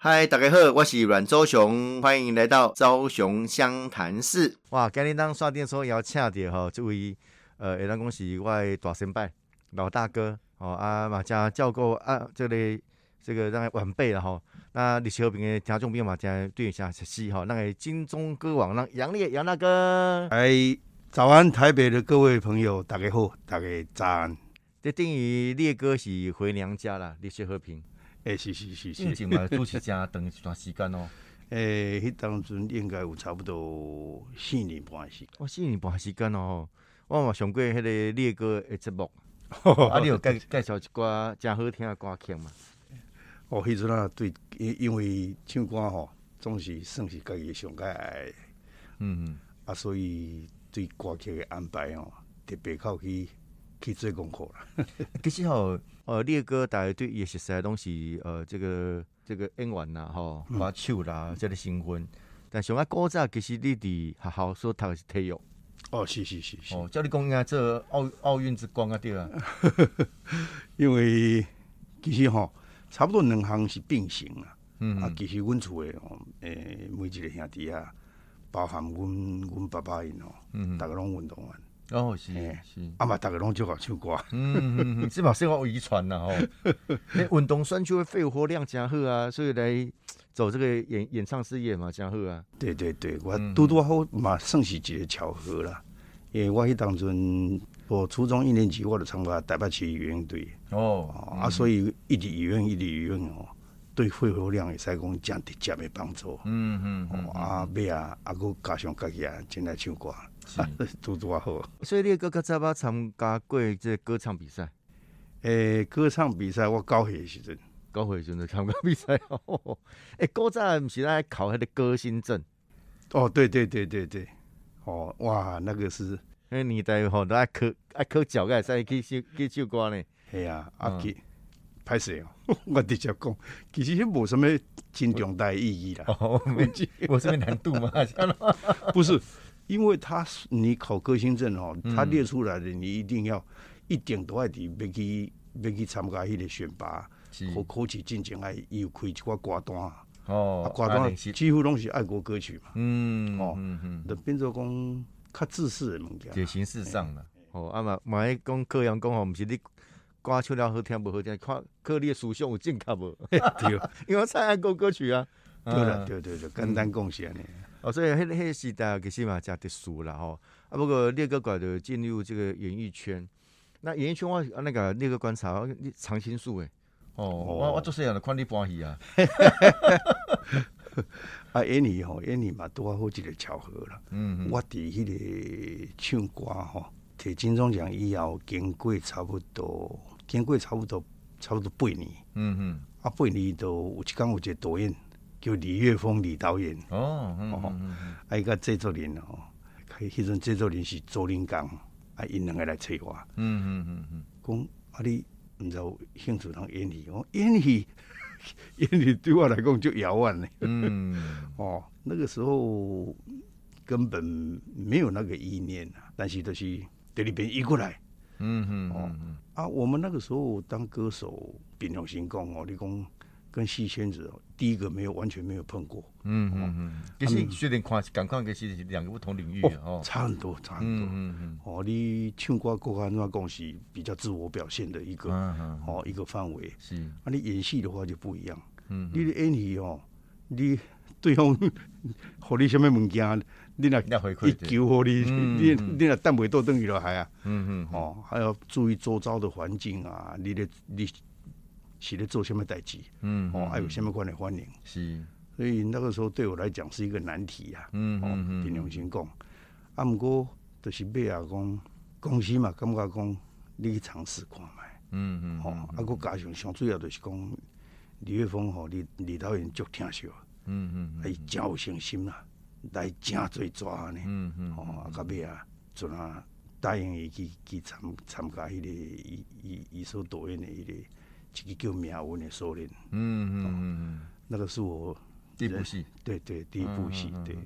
嗨，大家好，我是阮周雄，欢迎来到昭雄湘潭市。哇，今天当刷电说邀请到吼，这位呃，会当讲是我的大先辈、老大哥哦啊，嘛加照顾啊，这个这个咱晚辈了吼。那历史和平的听众朋友嘛，加对一下熟悉吼，那个金钟歌王让杨烈杨大哥。哎，早安，台北的各位朋友，大家好，大家早安。这等于烈哥是回娘家啦，李学和平。诶，是是是是，进前嘛 主持家长一段时间哦。诶，迄当阵应该有差不多四年半时。哦，四年半时间哦，我嘛上过迄个烈哥的节目，啊，你有介介绍一寡真好听的歌曲嘛？哦，迄阵啊，对，因因为唱歌吼，总是算是家己上个爱。嗯嗯。啊，所以对歌曲的安排哦，特别靠去去做功课啦。其实吼。呃，烈哥大家对也是实在东西，呃，这个这个演员啦，吼，歌手啦，这个新婚，但上啊古早其实你伫学校所读是体育。哦，是是是是。哦，叫你讲应该做奥奥运之光啊，对啊。因为其实吼，差不多两项是并行啊。嗯。啊，其实阮厝诶，诶，每一个兄弟啊，包含阮阮爸爸因哦，嗯，大家拢运动员。哦，是是，啊嘛，大家拢就好唱歌，嗯嗯嗯，是嘛，生活遗传呐吼。运动选手的肺活量真好啊，所以来走这个演演唱事业嘛，真好啊。对对对，我拄拄好嘛，算是一个巧合啦。因为我迄当阵，我初中一年级我就参加台北市游泳队，哦，啊，所以一直游泳一直游泳哦，对肺活量会使讲真直接的帮助。嗯嗯，哦啊，尾啊，啊，佮加上家己啊，真来唱歌。都多好，所以你哥哥在捌参加过这歌唱比赛？诶，歌唱比赛我高岁时阵，高岁时阵参加比赛哦。诶，古早毋是来考迄个歌星证？哦，对对对对对，哦，哇，那个是那年代吼，都爱考爱考脚个才去唱去唱歌呢。系啊，啊去拍摄哦，我直接讲，其实迄无什么真重大意义啦。哦，无什么难度嘛？不是。因为他你考歌星证哦，他列出来的你一定要一点都爱滴，要去要去参加迄个选拔，考考试进前爱有开一寡歌单。哦，歌单几乎拢是爱国歌曲嘛，嗯哦，就变做讲较自私的物件，就形式上了哦，啊嘛万一讲柯阳讲哦，毋是你歌唱了好听无好听，看看你的思想有正确无？对，因为唱爱国歌曲啊，对了，对对对，简单贡献呢。哦，所以迄迄时代其实嘛加特殊啦吼，啊不过列哥馆的进入这个演艺圈，那演艺圈我那个列哥观察，你常青树诶，哦，我我做这样的看你欢喜啊，啊演戏吼演戏嘛多好一个巧合啦，嗯，我伫迄个唱歌吼，摕金钟奖以后，经过差不多，经过差不多差不多八年，嗯嗯，啊八年都有一工有一个导演。叫李岳峰李导演。哦，哦，啊一个制作人哦，迄阵制作人是周林刚，啊因两个来找我，嗯嗯嗯嗯，讲啊你毋知有兴趣通演戏，我演戏？演戏对我来讲就遥远嘞，嗯，哦那个时候根本没有那个意念啊，但是都是在里边移过来，嗯嗯哦啊我们那个时候当歌手，平常心讲哦，你讲。跟戏圈子第一个没有完全没有碰过，嗯嗯嗯，其实虽然看感看，其实是两个不同领域哦，差很多，差很多，嗯嗯哦，你唱歌、歌安那讲是比较自我表现的一个，哦一个范围，是。啊，你演戏的话就不一样，嗯，你的演戏哦，你对方，和你什么物件，你那一求和你，你你那等袂到等于了还啊，嗯嗯，哦，还要注意周遭的环境啊，你的你。是咧做什么代志？嗯，哦，还有什么款的反应？是，所以那个时候对我来讲是一个难题呀。嗯嗯嗯，平常心讲，啊，毋过就是尾啊讲公司嘛，感觉讲你去尝试看卖。嗯嗯，哦，啊，佮加上上主要就是讲李岳峰吼，李李导演足听笑。嗯嗯，伊真有信心啦，来真侪抓呢。嗯嗯，哦，啊，到尾啊，就啊答应伊去去参参加迄个伊伊伊所导演的迄个。一个叫命运的锁链，嗯嗯嗯，那个是我第一部戏，对对，第一部戏，对。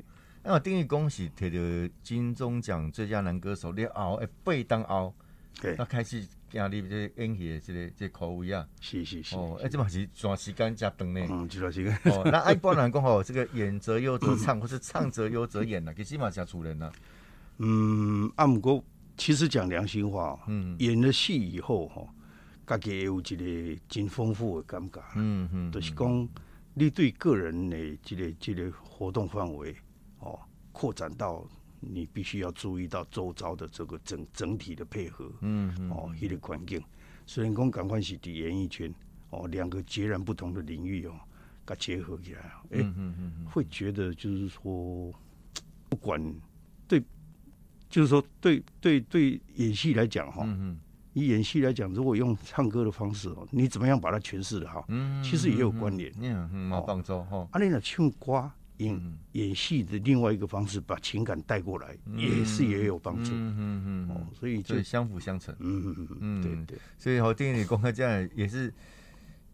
那我等于恭喜摕到金钟奖最佳男歌手，你熬诶，背当熬，对，那开始行入这演戏的这个这口味啊。是是是。哦，哎，这嘛是段时间加长呢。嗯，这段时间。哦，那一般人讲吼，这个演则优则唱，或是唱则优则演呐，其实嘛是出人呐。嗯，阿姆哥，其实讲良心话，嗯，演了戏以后哈，家己有一个真丰富的感觉。嗯嗯。就是讲，你对个人的这个这个活动范围，哦，扩展到。你必须要注意到周遭的这个整整体的配合，嗯嗯，哦，一个环境。虽然讲赶快是第演艺圈，哦，两个截然不同的领域哦，它结合起来，哎，嗯嗯会觉得就是说，不管对，就是说对对对演戏来讲哈，嗯嗯，以演戏来讲，如果用唱歌的方式哦，你怎么样把它诠释的好，嗯，其实也有关联，嗯嗯，毛放舟哈，啊，你那唱歌。演演戏的另外一个方式，把情感带过来，也是也有帮助。嗯嗯嗯，哦，所以就相辅相成。嗯嗯嗯嗯，对对。所以好，电影里公开这样也是，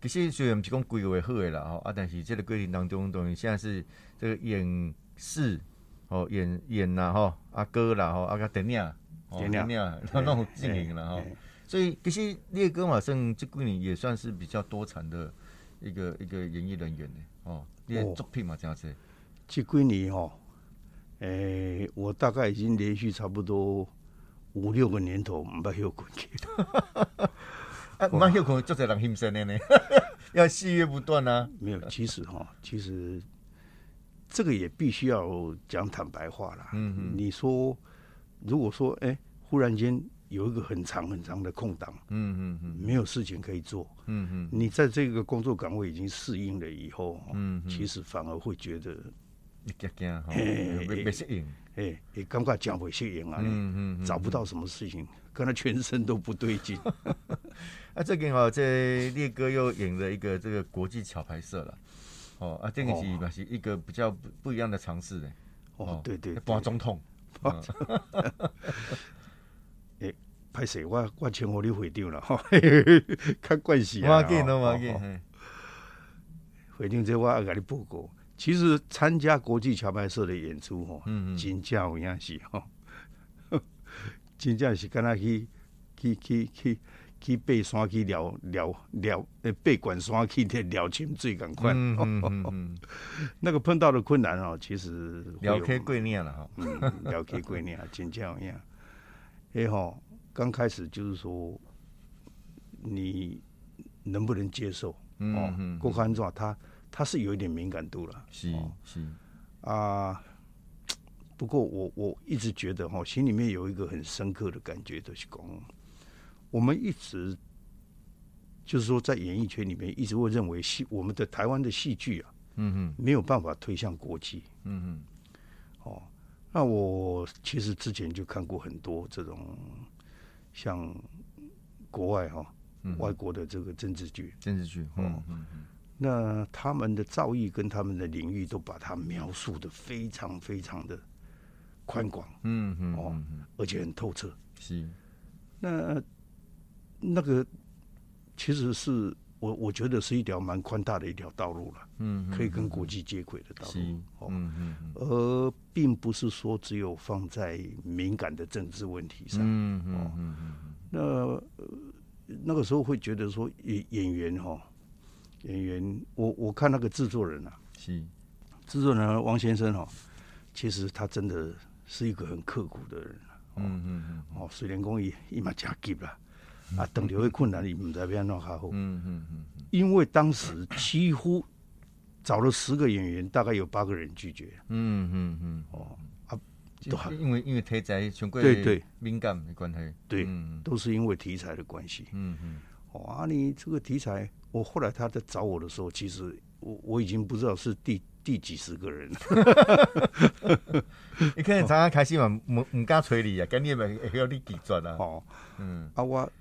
其实虽然不是讲规划好的啦，哈啊，但是这个过程当中，等于现在是这个演戏，哦演演啦，哈阿哥啦，哈阿个电影，电影，那那种经营了哈。所以其实列哥马上这几年也算是比较多产的一个一个演艺人员呢，哦，列作品嘛这样子。这几年哦，诶，我大概已经连续差不多五六个年头唔捌休困去。啊，唔捌休困，做在人心生的呢，要戏约不断啊。没有，其实哈，其实这个也必须要讲坦白话啦。嗯嗯。你说，如果说，哎，忽然间有一个很长很长的空档，嗯嗯嗯，没有事情可以做，嗯嗯，你在这个工作岗位已经适应了以后，嗯，其实反而会觉得。惊惊吼，未未适应，哎，也感觉讲未适应啊，嗯嗯，找不到什么事情，可能全身都不对劲。啊，这个哦，这烈哥又演了一个这个国际桥牌社了，哦啊，这个是嘛是一个比较不一样的尝试嘞。哦，对对，当总统。哎，拍摄我我请我你会长了哈，看关系啊。我给侬，我给。会长，这我要给你报告。其实参加国际桥牌社的演出吼，真正有影是吼，真正是敢若去去去去去爬山去聊聊聊，呃，爬管山去聊潜水赶快。那个碰到的困难哦，其实聊开过年了哈，聊开过年真正有影。哎吼，刚开始就是说，你能不能接受？哦，郭安怎他？他是有一点敏感度了，是是啊，不过我我一直觉得哈，心里面有一个很深刻的感觉，就是讲，我们一直就是说在演艺圈里面一直会认为戏我们的台湾的戏剧啊，嗯哼，没有办法推向国际，嗯哼，哦，那我其实之前就看过很多这种像国外哈，外国的这个政治剧，政治剧，哦嗯嗯。那他们的造诣跟他们的领域都把它描述的非常非常的宽广，嗯嗯哦，而且很透彻。是，那那个其实是我我觉得是一条蛮宽大的一条道路了，嗯，可以跟国际接轨的道路，哦，嗯嗯，而并不是说只有放在敏感的政治问题上，嗯嗯嗯嗯，那那个时候会觉得说演演员哈。演员，我我看那个制作人啊，是。制作人王先生哦，其实他真的是一个很刻苦的人，嗯嗯嗯，哦，水电工艺伊嘛真急啦，啊，等流会困难，伊唔知边弄较好，嗯嗯嗯，因为当时几乎找了十个演员，大概有八个人拒绝，嗯嗯嗯，哦啊，因为因为题材全国对。对敏感的关系，对，都是因为题材的关系，嗯嗯，哦啊，你这个题材。我后来他在找我的时候，其实我我已经不知道是第第几十个人。你可能常常开心嘛，唔唔敢催你啊，跟你们要你几转啊。哦，嗯，啊我，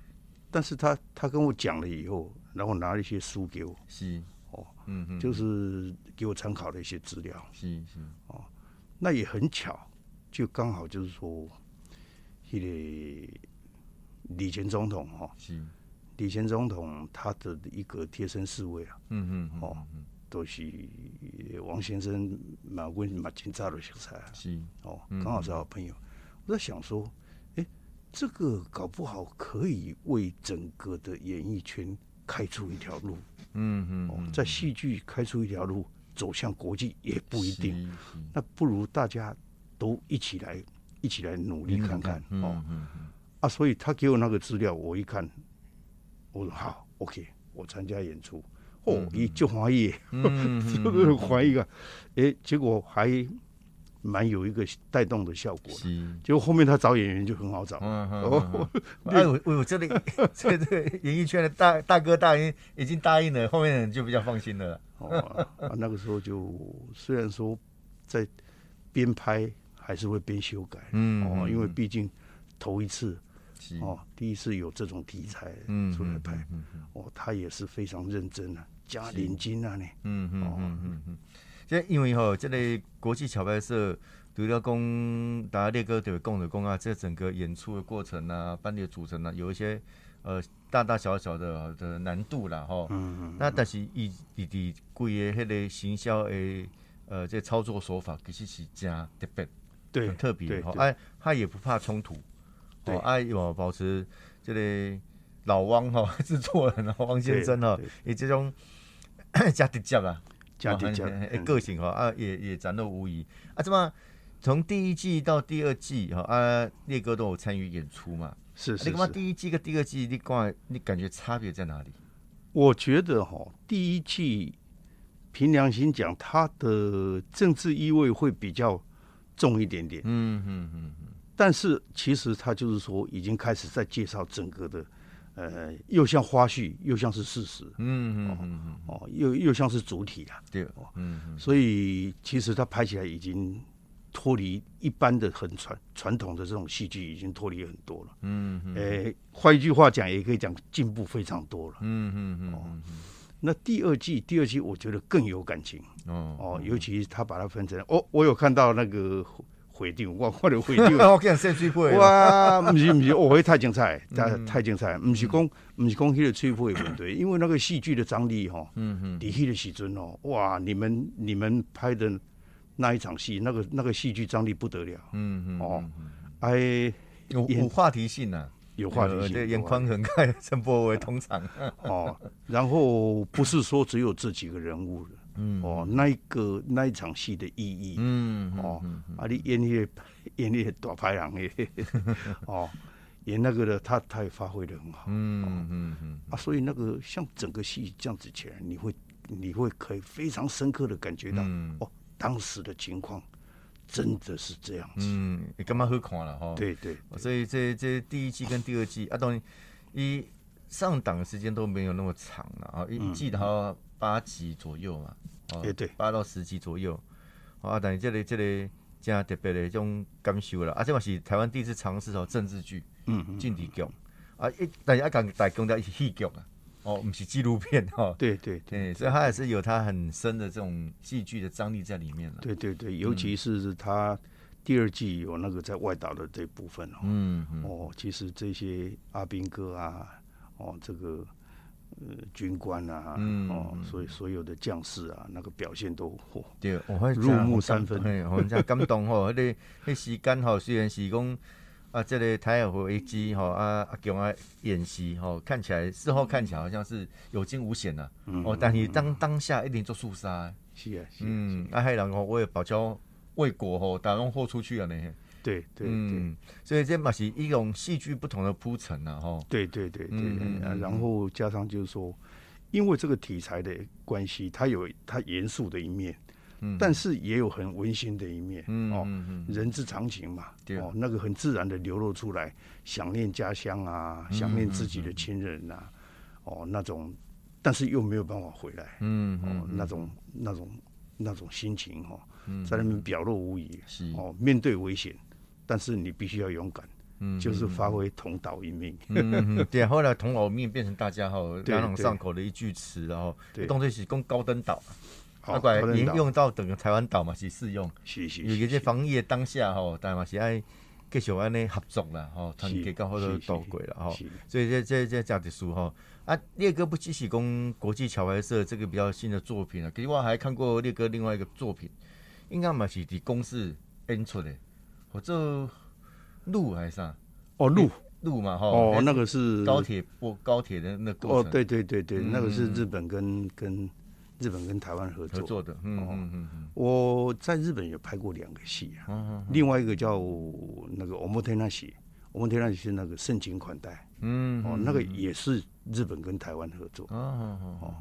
但是他他跟我讲了以后，然后拿了一些书给我，是。哦，嗯嗯，就是给我参考的一些资料，是是。哦，那也很巧，就刚好就是说，那个李前总统哈，是。李前总统他的一个贴身侍卫啊，嗯嗯，哦，都是王先生蛮温马金扎的小菜啊，是。哦，刚好是好朋友。我在想说，哎，这个搞不好可以为整个的演艺圈开出一条路。嗯嗯，在戏剧开出一条路，走向国际也不一定。那不如大家都一起来，一起来努力看看哦。啊，所以他给我那个资料，我一看，我说好，OK，我参加演出。哦，一就怀疑，就是怀疑啊。哎，结果还。蛮有一个带动的效果，结果后面他找演员就很好找。哦，哎，我我这里 这这个演艺圈的大大哥大已已经答应了，后面人就比较放心了。哦，那个时候就虽然说在边拍还是会边修改，嗯，哦，因为毕竟头一次，哦，第一次有这种题材出来拍，哦，他也是非常认真啊，加连金啊，呢，嗯嗯嗯嗯。这因为吼，即个国际桥牌社除了讲，大家列哥对讲的讲啊，这整个演出的过程啊，班的组成啊，有一些呃大大小小的的难度啦，吼。嗯嗯。那但是伊伊伫贵个迄个行销的呃这操作手法，其实是加特别，对，很特别吼。哎，他也不怕冲突，哦，哎，有保持这个老汪哈 制作人哦，汪先生哈，以这种 加直接啦。家庭家个性哈啊也也展露无遗啊，怎么从第一季到第二季哈啊，烈哥都有参与演出嘛？是是。你干嘛第一季跟第二季你光你感觉差别在哪里？我觉得哈，第一季凭良心讲，它的政治意味会比较重一点点。嗯嗯嗯嗯。但是其实他就是说，已经开始在介绍整个的。呃，又像花絮，又像是事实，嗯嗯嗯哦，又又像是主体啊，对，嗯嗯，所以其实它拍起来已经脱离一般的很传传统的这种戏剧，已经脱离很多了，嗯嗯，诶，换一句话讲，也可以讲进步非常多了，嗯嗯嗯，哦，那第二季，第二季我觉得更有感情，哦哦，尤其他把它分成，哦，我有看到那个。回定，我 我就回定。我讲先吹配。哇，不是不是，我会太精彩，太太精彩。不是讲，不是讲迄个吹配问题，因为那个戏剧的张力哈，嗯嗯，底迄个时阵哦，哇，你们你们拍的那一场戏，那个那个戏剧张力不得了，嗯嗯哦，哎，有有话题性呐，有话题性，眼眶很开，陈柏伟通常哦，然后不是说只有这几个人物的。嗯。哦，那一个那一场戏的意义，嗯哦，啊，你演那个演那个大牌郎的，哦，演那个的，他他也发挥的很好，嗯嗯嗯，啊，所以那个像整个戏这样子起来，你会你会可以非常深刻的感觉到，哦，当时的情况真的是这样子，嗯，你干嘛好看了哈？对对，所以这这第一季跟第二季啊，当然一上档的时间都没有那么长了啊，一季的话。八集左右嘛，哦，对，八到十集左右，啊，但是这里这里加特别的这种感受了，啊，这嘛是台湾第一次尝试哦政治剧，嗯嗯，政治剧，啊，一但是一讲大讲的戏剧啊，哦，不是纪录片哈，对对对，所以它也是有它很深的这种戏剧的张力在里面了，对对对，尤其是它第二季有那个在外岛的这部分哦，嗯嗯，哦，其实这些阿兵哥啊，哦，这个。呃，军官啊，嗯哦，所以所有的将士啊，那个表现都嚯，对，我入木三分，我们讲感动吼，那那时间吼，虽然是讲啊，这个台海危机吼，啊啊强啊演习吼，看起来事后看起来好像是有惊无险呐，哦，但是当当下一定做肃杀，是啊，嗯，啊，还有人吼，为了保交为国吼，打拢豁出去了呢。对对对，所以这嘛是一种戏剧不同的铺陈呐，哈。对对对对，然后加上就是说，因为这个题材的关系，它有它严肃的一面，嗯，但是也有很温馨的一面，嗯哦，人之常情嘛，哦，那个很自然的流露出来，想念家乡啊，想念自己的亲人呐，哦，那种，但是又没有办法回来，嗯哦，那种那种那种心情哈，在那边表露无遗，是。哦，面对危险。但是你必须要勇敢，嗯，就是发挥同岛一命。嗯，对。后来同岛一命变成大家哈朗朗上口的一句词，然后动作是攻高登岛，好，过来用到整个台湾岛嘛是适用。是是。有些防疫的当下哈，但嘛是爱继续安尼合作啦，哈，团结到好多岛轨了哈。所以这这这这的书哈啊，烈哥不只是攻国际桥牌社这个比较新的作品啊，其实我还看过烈哥另外一个作品，应该嘛是伫公司演出的。或者路还是啥？哦，路路嘛哈。哦，那个是高铁过高铁的那过程。哦，对对对对，那个是日本跟跟日本跟台湾合作合作的。嗯嗯嗯嗯。我在日本有拍过两个戏啊，另外一个叫那个《我们天那戏》，我们天那戏是那个盛情款待。嗯。哦，那个也是日本跟台湾合作。哦哦哦。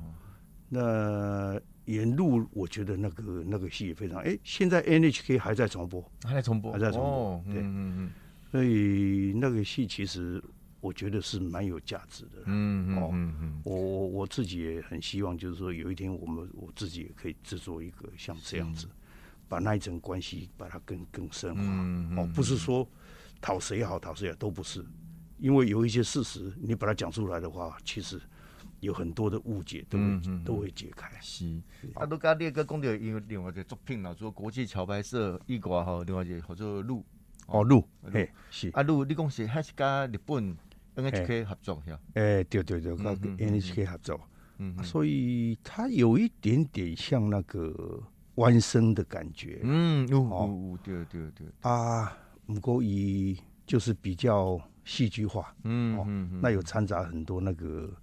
那。沿路我觉得那个那个戏也非常哎，现在 NHK 还在重播，还在重播，还在重播，对，嗯嗯所以那个戏其实我觉得是蛮有价值的，嗯嗯嗯嗯，我我我自己也很希望，就是说有一天我们我自己也可以制作一个像这样子，把那一层关系把它更更深化，哦，不是说讨谁好讨谁好都不是，因为有一些事实你把它讲出来的话，其实。有很多的误解都会都会解开。是，啊，都甲列哥讲到因为另外一个作品啦，做国际桥牌社一挂吼，另外一个叫做路哦路，嘿是。啊路，你讲是还是跟日本 NHK 合作是诶，对对对，跟 NHK 合作，嗯，所以它有一点点像那个弯生的感觉，嗯，哦，对对对，啊，不过伊就是比较戏剧化，嗯嗯，那有掺杂很多那个。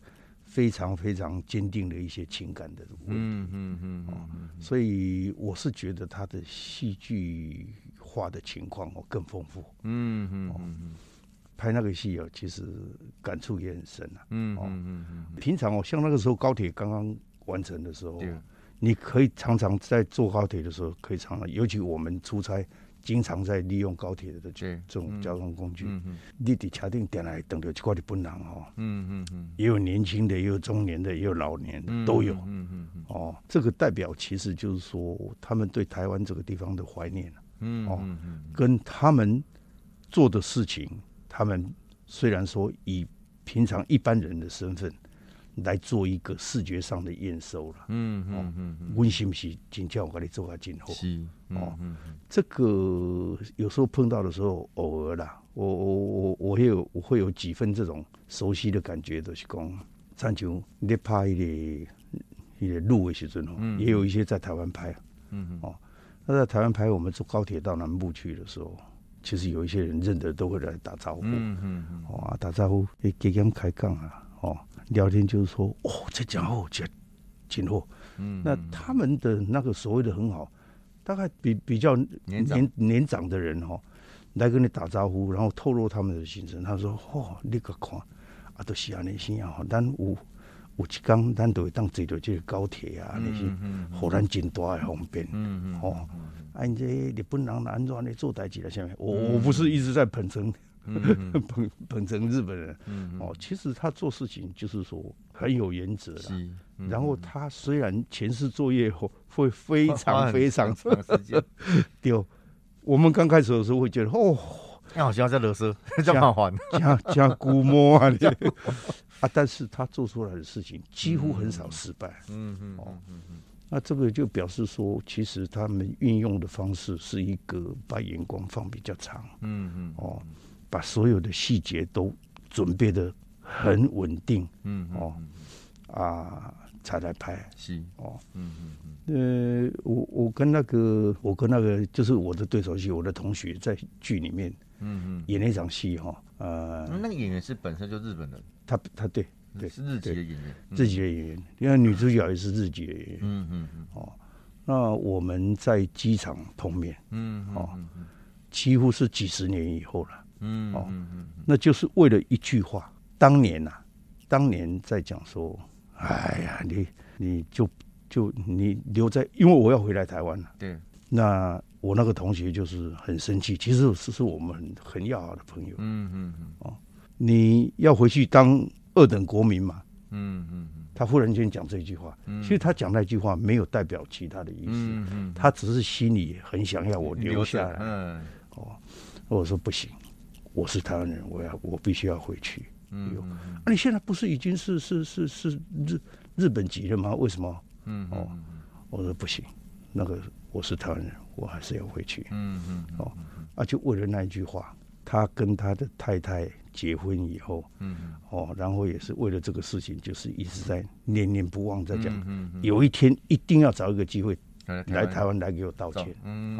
非常非常坚定的一些情感的问题，嗯嗯嗯嗯，所以我是觉得他的戏剧化的情况哦更丰富，嗯嗯嗯，拍那个戏哦其实感触也很深啊，嗯嗯嗯，平常哦像那个时候高铁刚刚完成的时候，你可以常常在坐高铁的时候可以常常，尤其我们出差。经常在利用高铁的这这种交通工具，你得确定点来等着去高铁本人哈。嗯嗯嗯，也有年轻的，也有中年的，也有老年的，都有。嗯嗯嗯。哦，这个代表其实就是说，他们对台湾这个地方的怀念嗯哦，跟他们做的事情，他们虽然说以平常一般人的身份。来做一个视觉上的验收了，嗯嗯嗯，温馨不是今天我给你做下今后，是哦，嗯这个有时候碰到的时候，偶尔啦，我我我我也有我会有几分这种熟悉的感觉，就是讲，像就你拍一个一个路的时阵哦，也有一些在台湾拍，嗯嗯。哦，那在台湾拍，我们坐高铁到南部去的时候，其实有一些人认得都会来打招呼，嗯嗯嗯，哦打招呼，诶，给他们开杠啊，哦。聊天就是说，哦，这家伙这今后，嗯，那他们的那个所谓的很好，大概比比较年年年长的人哈，来跟你打招呼，然后透露他们的心声。他说，哦，你个看，啊，都是安尼先啊，咱有有一刚，咱都会当坐到这个高铁啊，那些，互咱真大的方便，嗯嗯，哦，啊，这日本人安怎尼做代志了？下面，我我不是一直在捧成。捧捧成日本人，哦，其实他做事情就是说很有原则的。然后他虽然前世作业后会非常非常 长时间，丢。我们刚开始的时候会觉得哦，好像在勒索，这么还加加估摸啊，啊，但是他做出来的事情几乎很少失败。嗯嗯哦嗯嗯，那这个就表示说，其实他们运用的方式是一个把眼光放比较长。嗯嗯哦。把所有的细节都准备的很稳定，嗯哦啊，才来拍。是。哦，嗯嗯嗯。呃，我我跟那个我跟那个就是我的对手戏，我的同学在剧里面，嗯嗯，演那场戏哈，呃，那个演员是本身就日本人，他他对对是日籍的演员，日籍的演员，因为女主角也是日籍的演员，嗯嗯嗯，哦，那我们在机场碰面，嗯哦，几乎是几十年以后了。嗯哦，那就是为了一句话。当年呐，当年在讲说，哎呀，你你就就你留在，因为我要回来台湾了。对。那我那个同学就是很生气，其实是是我们很很要好的朋友。嗯嗯嗯。哦，你要回去当二等国民嘛？嗯嗯嗯。他忽然间讲这句话，其实他讲那句话没有代表其他的意思。嗯嗯。他只是心里很想要我留下来。嗯。哦，我说不行。我是台湾人，我要我必须要回去。嗯，那你现在不是已经是是是是日日本籍了吗？为什么？嗯哦，我说不行，那个我是台湾人，我还是要回去。嗯嗯哦，啊，就为了那一句话，他跟他的太太结婚以后，嗯哦，然后也是为了这个事情，就是一直在念念不忘，在讲，有一天一定要找一个机会。来台湾。来给我道歉，嗯，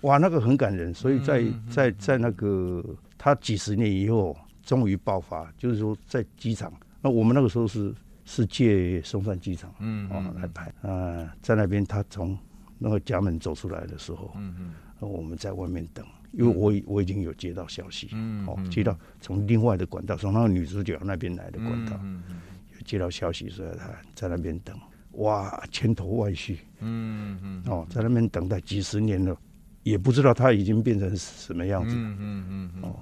哇，那个很感人，所以在在在那个他几十年以后终于爆发，就是说在机场，那我们那个时候是是借松山机场，嗯，哦来拍，啊，在那边他从那个家门走出来的时候，嗯嗯，我们在外面等。因为我我已经有接到消息，哦，接到从另外的管道，从那个女主角那边来的管道，有接到消息说他在那边等，哇，千头万绪，嗯嗯，哦，在那边等待几十年了，也不知道她已经变成什么样子，嗯嗯嗯，哦，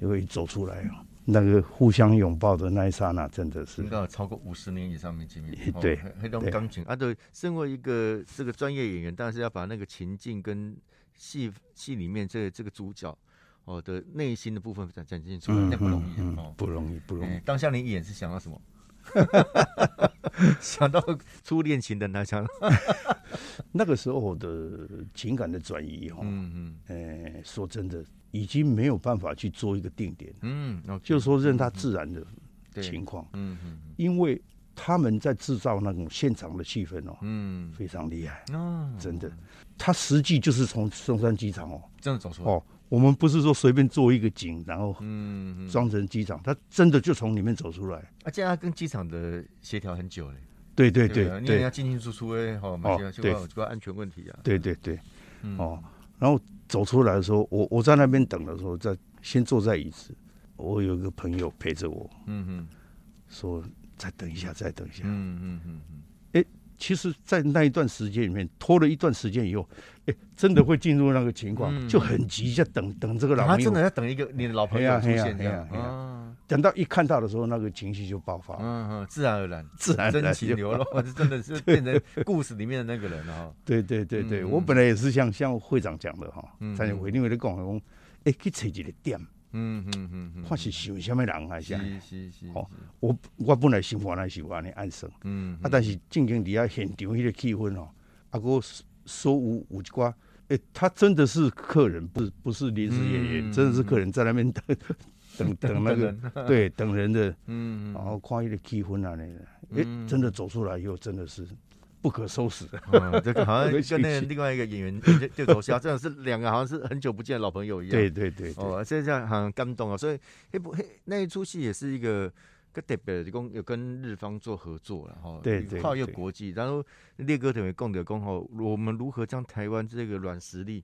就会走出来哦，那个互相拥抱的那一刹那，真的是，应该超过五十年以上没见面，对，那种钢琴啊，对，身为一个这个专业演员，但是要把那个情境跟。戏戏里面这这个主角哦的内心的部分展展现出来，那不容易哦，不容易，不容易。当下你演是想要什么？想到初恋情的那场。那个时候的情感的转移哈，嗯嗯，哎，说真的，已经没有办法去做一个定点，嗯，就是说任它自然的情况，嗯嗯，因为。他们在制造那种现场的气氛哦，嗯，非常厉害哦，真的。他实际就是从松山机场哦，这样走出来哦。我们不是说随便做一个井，然后嗯装成机场，他真的就从里面走出来。而且他跟机场的协调很久嘞。对对对，你也要进进出出哎，好，哦，对，这个安全问题啊。对对对，哦，然后走出来的时候，我我在那边等的时候，在先坐在椅子，我有一个朋友陪着我，嗯嗯，说。再等一下，再等一下。嗯嗯嗯嗯。哎，其实，在那一段时间里面，拖了一段时间以后，哎，真的会进入那个情况，就很急，在等等这个老朋友。他真的要等一个你的老朋友出现这样。啊，等到一看到的时候，那个情绪就爆发。嗯嗯，自然而然，自然真情流露，这真的是变成故事里面的那个人了。对对对对，我本来也是像像会长讲的哈，在会另外的讲讲，哎，去找一个点。嗯嗯嗯嗯，看是想什么人还是？是是是。哦，我我本来想法那是安尼安生。嗯。啊，但是正经底下现场迄个气氛哦，啊，哥说有有一寡，诶，他真的是客人，不是不是临时演员，真的是客人在那边等 等等那个，对，等人的。嗯然后看迄个气氛啊，那个，诶，真的走出来以后，真的是。不可收拾的，这个 好像跟那另外一个演员 就走下，真的是两个好像是很久不见的老朋友一样。对对对，哦，现在好像感动啊，所以那部那一出戏也是一个跟特别的，共有跟日方做合作了哈，对对，跨越国际。然后列哥等于共的共吼，我们如何将台湾这个软实力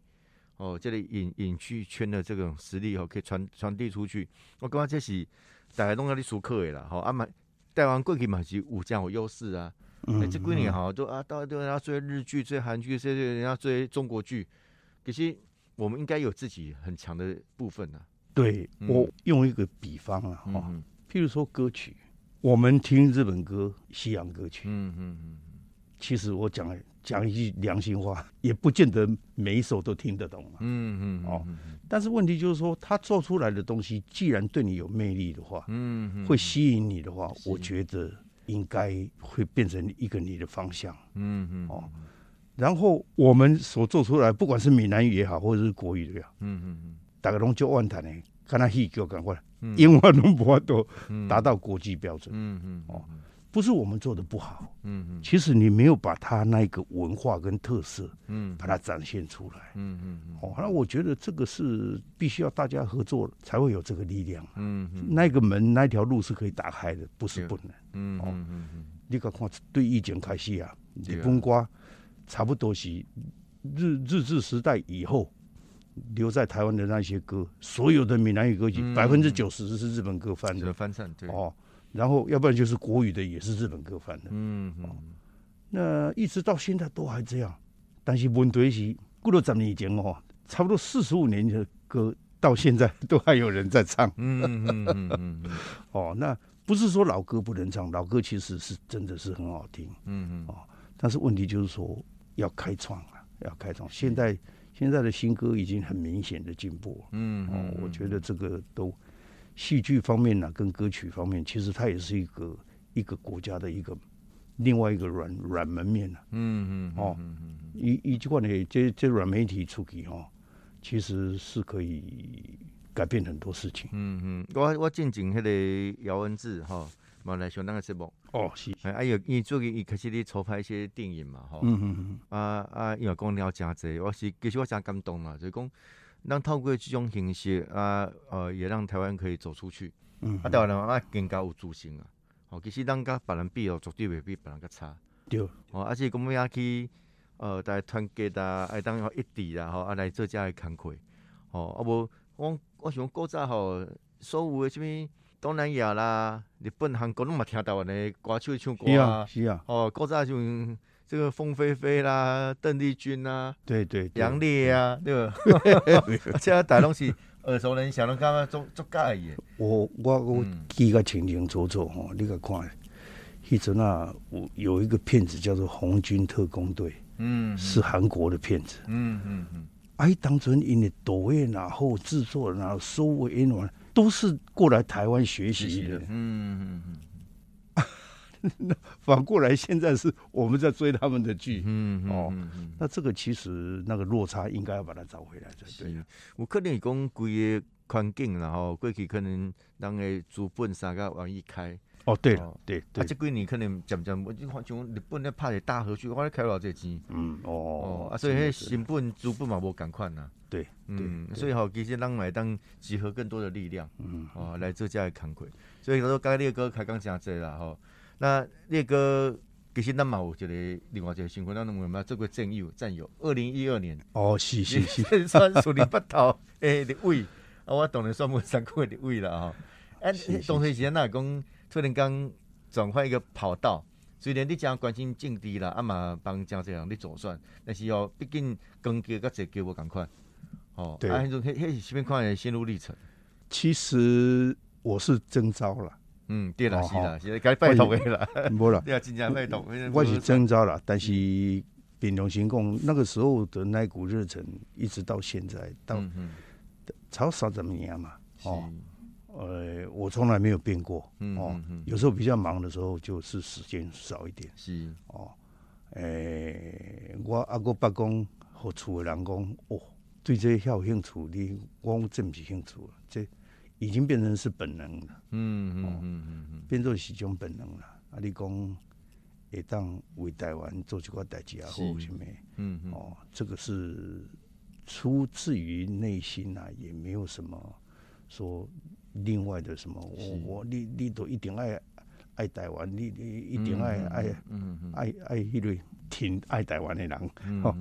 哦，这里影影剧圈的这种实力哦，可以传传递出去。我感觉这是大家拢要你熟客的啦，哈，啊嘛，台湾过去嘛是有这样有优势啊。哎，这几年好都啊，到都要追日剧、追韩剧，追追人家追中国剧。可是我们应该有自己很强的部分呢。对我用一个比方啊，哈，譬如说歌曲，我们听日本歌、西洋歌曲，嗯嗯嗯，其实我讲讲一句良心话，也不见得每一首都听得懂啊。嗯嗯哦，但是问题就是说，他做出来的东西，既然对你有魅力的话，嗯，会吸引你的话，我觉得。应该会变成一个你的方向，嗯嗯哦，然后我们所做出来，不管是闽南语也好，或者是国语也好，嗯嗯嗯，大家拢就万谈的，看他戏就赶快，英文拢不法都达到国际标准，嗯嗯。哦。不是我们做的不好，嗯嗯，其实你没有把它那个文化跟特色，嗯，把它展现出来，嗯嗯嗯，哦，那我觉得这个是必须要大家合作才会有这个力量，嗯嗯，那个门那条路是可以打开的，不是不能，嗯嗯嗯，你看看对疫情开始啊，日本瓜差不多是日日治时代以后留在台湾的那些歌，所有的闽南语歌曲百分之九十是日本歌翻的，翻唱对，哦。然后，要不然就是国语的，也是日本歌翻的。嗯嗯，那一直到现在都还这样。但是问题是，过了十年前哦，差不多四十五年的歌，到现在都还有人在唱。嗯嗯嗯嗯嗯。哦，那不是说老歌不能唱，老歌其实是真的是很好听。嗯嗯。哦，但是问题就是说要开创啊，要开创。现在现在的新歌已经很明显的进步。嗯哦，我觉得这个都。戏剧方面呢，跟歌曲方面，其实它也是一个一个国家的一个另外一个软软门面呢。嗯嗯哦，一一句话呢，这这软媒体出去哈，其实是可以改变很多事情。嗯嗯，我我进前迄个姚文志哈，马来西亚那个节目哦是，哎有因最近伊开始咧筹拍一些电影嘛哈。嗯嗯嗯。啊啊，因为讲了真济，我是其实我真感动嘛，就是讲。让透过这种形式啊，呃，也让台湾可以走出去。嗯，啊，台湾人啊更加有自信啊。哦，其实咱甲别人比哦，绝对袂比别人较差。对。哦，而且讲要去呃，大家团结啊，爱当一致啦，吼，啊来做遮个工课。哦，啊无，我我想古早吼，所有的什物东南亚啦、日本、韩国拢嘛听台湾诶歌手唱歌啊。是啊。哦，古早像这个凤飞飞啦、邓丽君啊，对对，杨烈啊，对吧？这大拢是耳熟能详，拢感觉足足介意。我我我记个清清楚楚吼，你个看，迄阵啊，有有一个片子叫做《红军特工队》，嗯，是韩国的片子，嗯嗯嗯。哎，当初因为导演然后制作然后收尾演员都是过来台湾学习的，嗯嗯嗯。那 反过来，现在是我们在追他们的剧，嗯哦，那这个其实那个落差应该要把它找回来才对。我可能讲规个环境，然后过去可能人个资本三个往一开。哦，对对对，啊，这几年可能渐渐，我就像日本咧拍个大河剧，我咧开偌济钱。嗯哦，啊，所以迄成本资本嘛无共款呐。对，嗯，所以吼，其实咱买当集合更多的力量，嗯，哦，来做这个慷慨。所以我说刚才烈哥开讲真济啦，吼。那烈哥其实咱嘛有一个另外一个新闻，咱有没有做过战友？战友，二零一二年哦，是是是，算属于不头诶立位，啊，我当然算不三过立位了哈。哎，当时时间那讲突然间转换一个跑道，虽然你讲关心政治啦，啊嘛帮江这样你做算，但是哦，毕竟跟叫甲这叫无共款，哦，对，啊，迄种迄迄是什么款的心路历程？其实我是征召了。嗯，对啦，是啦，现在该拜托的啦，无啦，对啊，真正拜托。我是征召了，但是平龙行共那个时候的那股热忱，一直到现在，到超少怎么年嘛？哦，呃，我从来没有变过。哦，有时候比较忙的时候，就是时间少一点。是哦，诶，我阿哥八公和厝的人讲，哦，对这些有兴趣，你我真不是兴趣了，这。已经变成是本能了，嗯嗯嗯嗯，变做是种本能了。啊，你讲会当为台湾做这个代志啊，或什么？嗯嗯，哦，这个是出自于内心啊，也没有什么说另外的什么。我我你你都一定爱爱台湾，你你一定爱爱嗯嗯爱爱一类挺爱台湾的人，哦，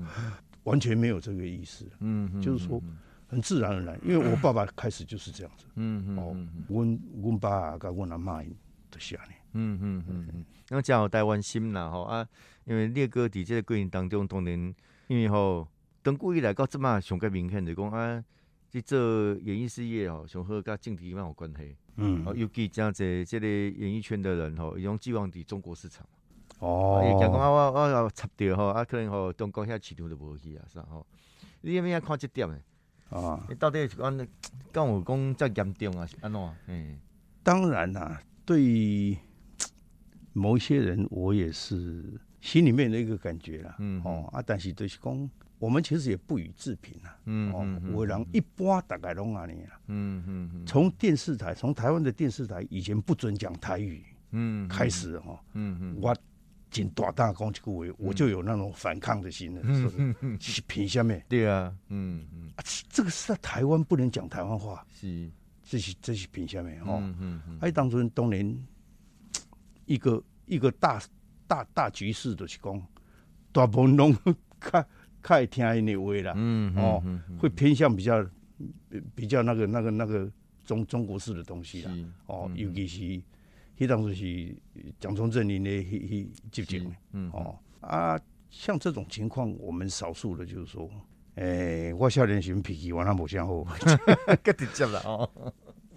完全没有这个意思。嗯嗯，就是说。很自然而然，因为我爸爸开始就是这样子。嗯嗯哦，阮阮爸甲阮阿妈都是安尼。嗯嗯嗯嗯，那讲有台湾心啦吼啊，因为列哥伫这个过程当中，当然因为吼，长久以来到即嘛上个明显就讲啊，即做演艺事业吼，上好甲政治蛮有关系。嗯，哦，尤其真济这个演艺圈的人吼，伊种寄望伫中国市场。哦，伊讲讲啊，我我要插掉吼，啊，可能吼中国遐市场就无去啊，是吼。你有咩看这点诶？啊，你到底是讲跟我讲再严重啊？是安怎？嗯，当然啦，对某一些人，我也是心里面的一个感觉啦。嗯，哦啊，但是就是讲，我们其实也不予置评啦。嗯哦我让一般大概拢安尼啦。嗯嗯嗯。从电视台，从台湾的电视台以前不准讲台语，嗯，开始哈，嗯嗯，我。仅大大讲一句话，我就有那种反抗的心了。是凭下面？对啊，嗯嗯，这个是在台湾不能讲台湾话，是这是这是凭下面哦。嗯嗯，哎，当初当年一个一个大大大局势的是讲，大部分拢看看听因的话啦。嗯哦，会偏向比较比较那个那个那个中中国式的东西啦。哦，尤其是。迄当时是蒋中正领的迄迄执政，嗯。哦啊，像这种情况，我们少数的就是说，诶，我少年时脾气完全无相好，更直接了哦。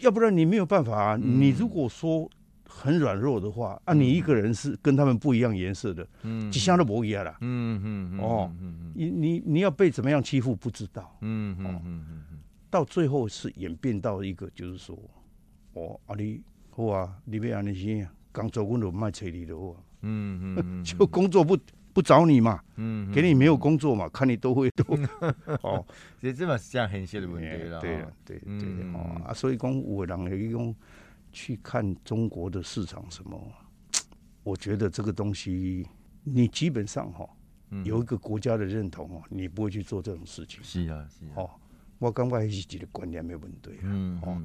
要不然你没有办法啊。你如果说很软弱的话，啊，你一个人是跟他们不一样颜色的，嗯，几箱都不一样了，嗯嗯哦，你你你要被怎么样欺负不知道，嗯嗯嗯嗯，到最后是演变到一个就是说，哦啊你。好啊，你要安尼先，工作我就卖找你就好啊。嗯嗯 就工作不不找你嘛，嗯，给你没有工作嘛，看你都会都。哦，其实这嘛是这样很现的问题了。对对对，哦啊，所以讲有人会用去看中国的市场什么，我觉得这个东西，你基本上哈，有一个国家的认同哦，你不会去做这种事情。是啊是啊。哦，我感觉是一个观念的问题。嗯哦，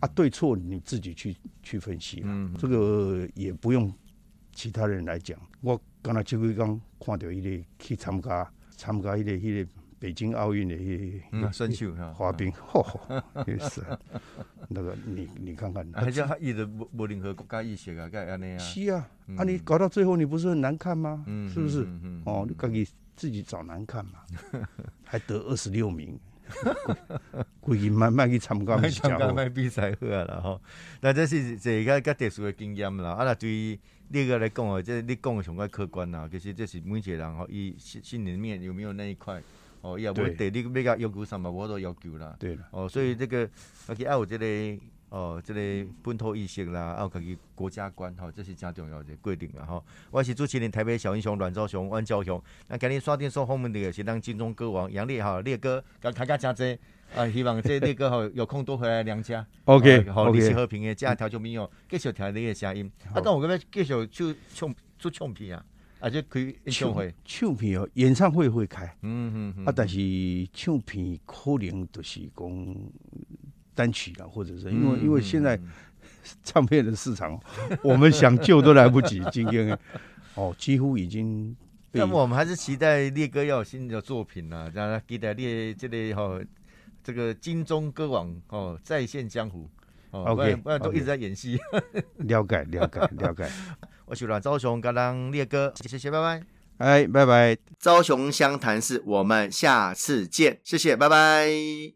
啊，对错你自己去去分析了。这个也不用其他人来讲。我刚才就会刚看到一个去参加参加一个一个北京奥运的一个选手滑冰，嚯，也是那个你你看看，而且他一直无无任何国家意识啊，该安尼啊。是啊，啊你搞到最后你不是很难看吗？是不是？哦，你自己自己找难看嘛，还得二十六名。故意慢慢去参加参加卖比赛好啊啦吼，那这是一个较特殊的经验啦。啊，若对于你个来讲哦，这你讲的上个客观啦，其实这是每一个人吼，伊心心里面有没有那一块哦，也无对你要甲要求什么，我都要求啦。对了，哦，所以这个而且还有这个。哦，这个本土意识啦，还有家己国家观，吼，这是真重要的规定啦，吼。我是主持人台北小英雄阮兆雄、阮兆雄，那今日刷电说后面的是咱金钟歌王杨烈哈，烈哥甲开家真济，啊，希望这烈哥吼有空多回来娘家。OK，好，你是和平的家调酒民哦，继续听你的声音。啊，但我感觉继续就唱做唱片啊，而且可以演唱会。唱片哦，演唱会会开。嗯嗯嗯。啊，但是唱片可能就是讲。单曲啊，或者是因为因为现在 唱片的市场，我们想救都来不及。今天 哦，几乎已经。那么我们还是期待烈哥要有新的作品呐，让他期待烈这里哈，这个金钟歌王哦再现江湖。OK，不然都一直在演戏。了解了解了解。我是阮昭雄，刚刚烈哥，谢谢，拜拜。哎，拜拜。昭雄湘潭市，我们下次见，谢谢，拜拜。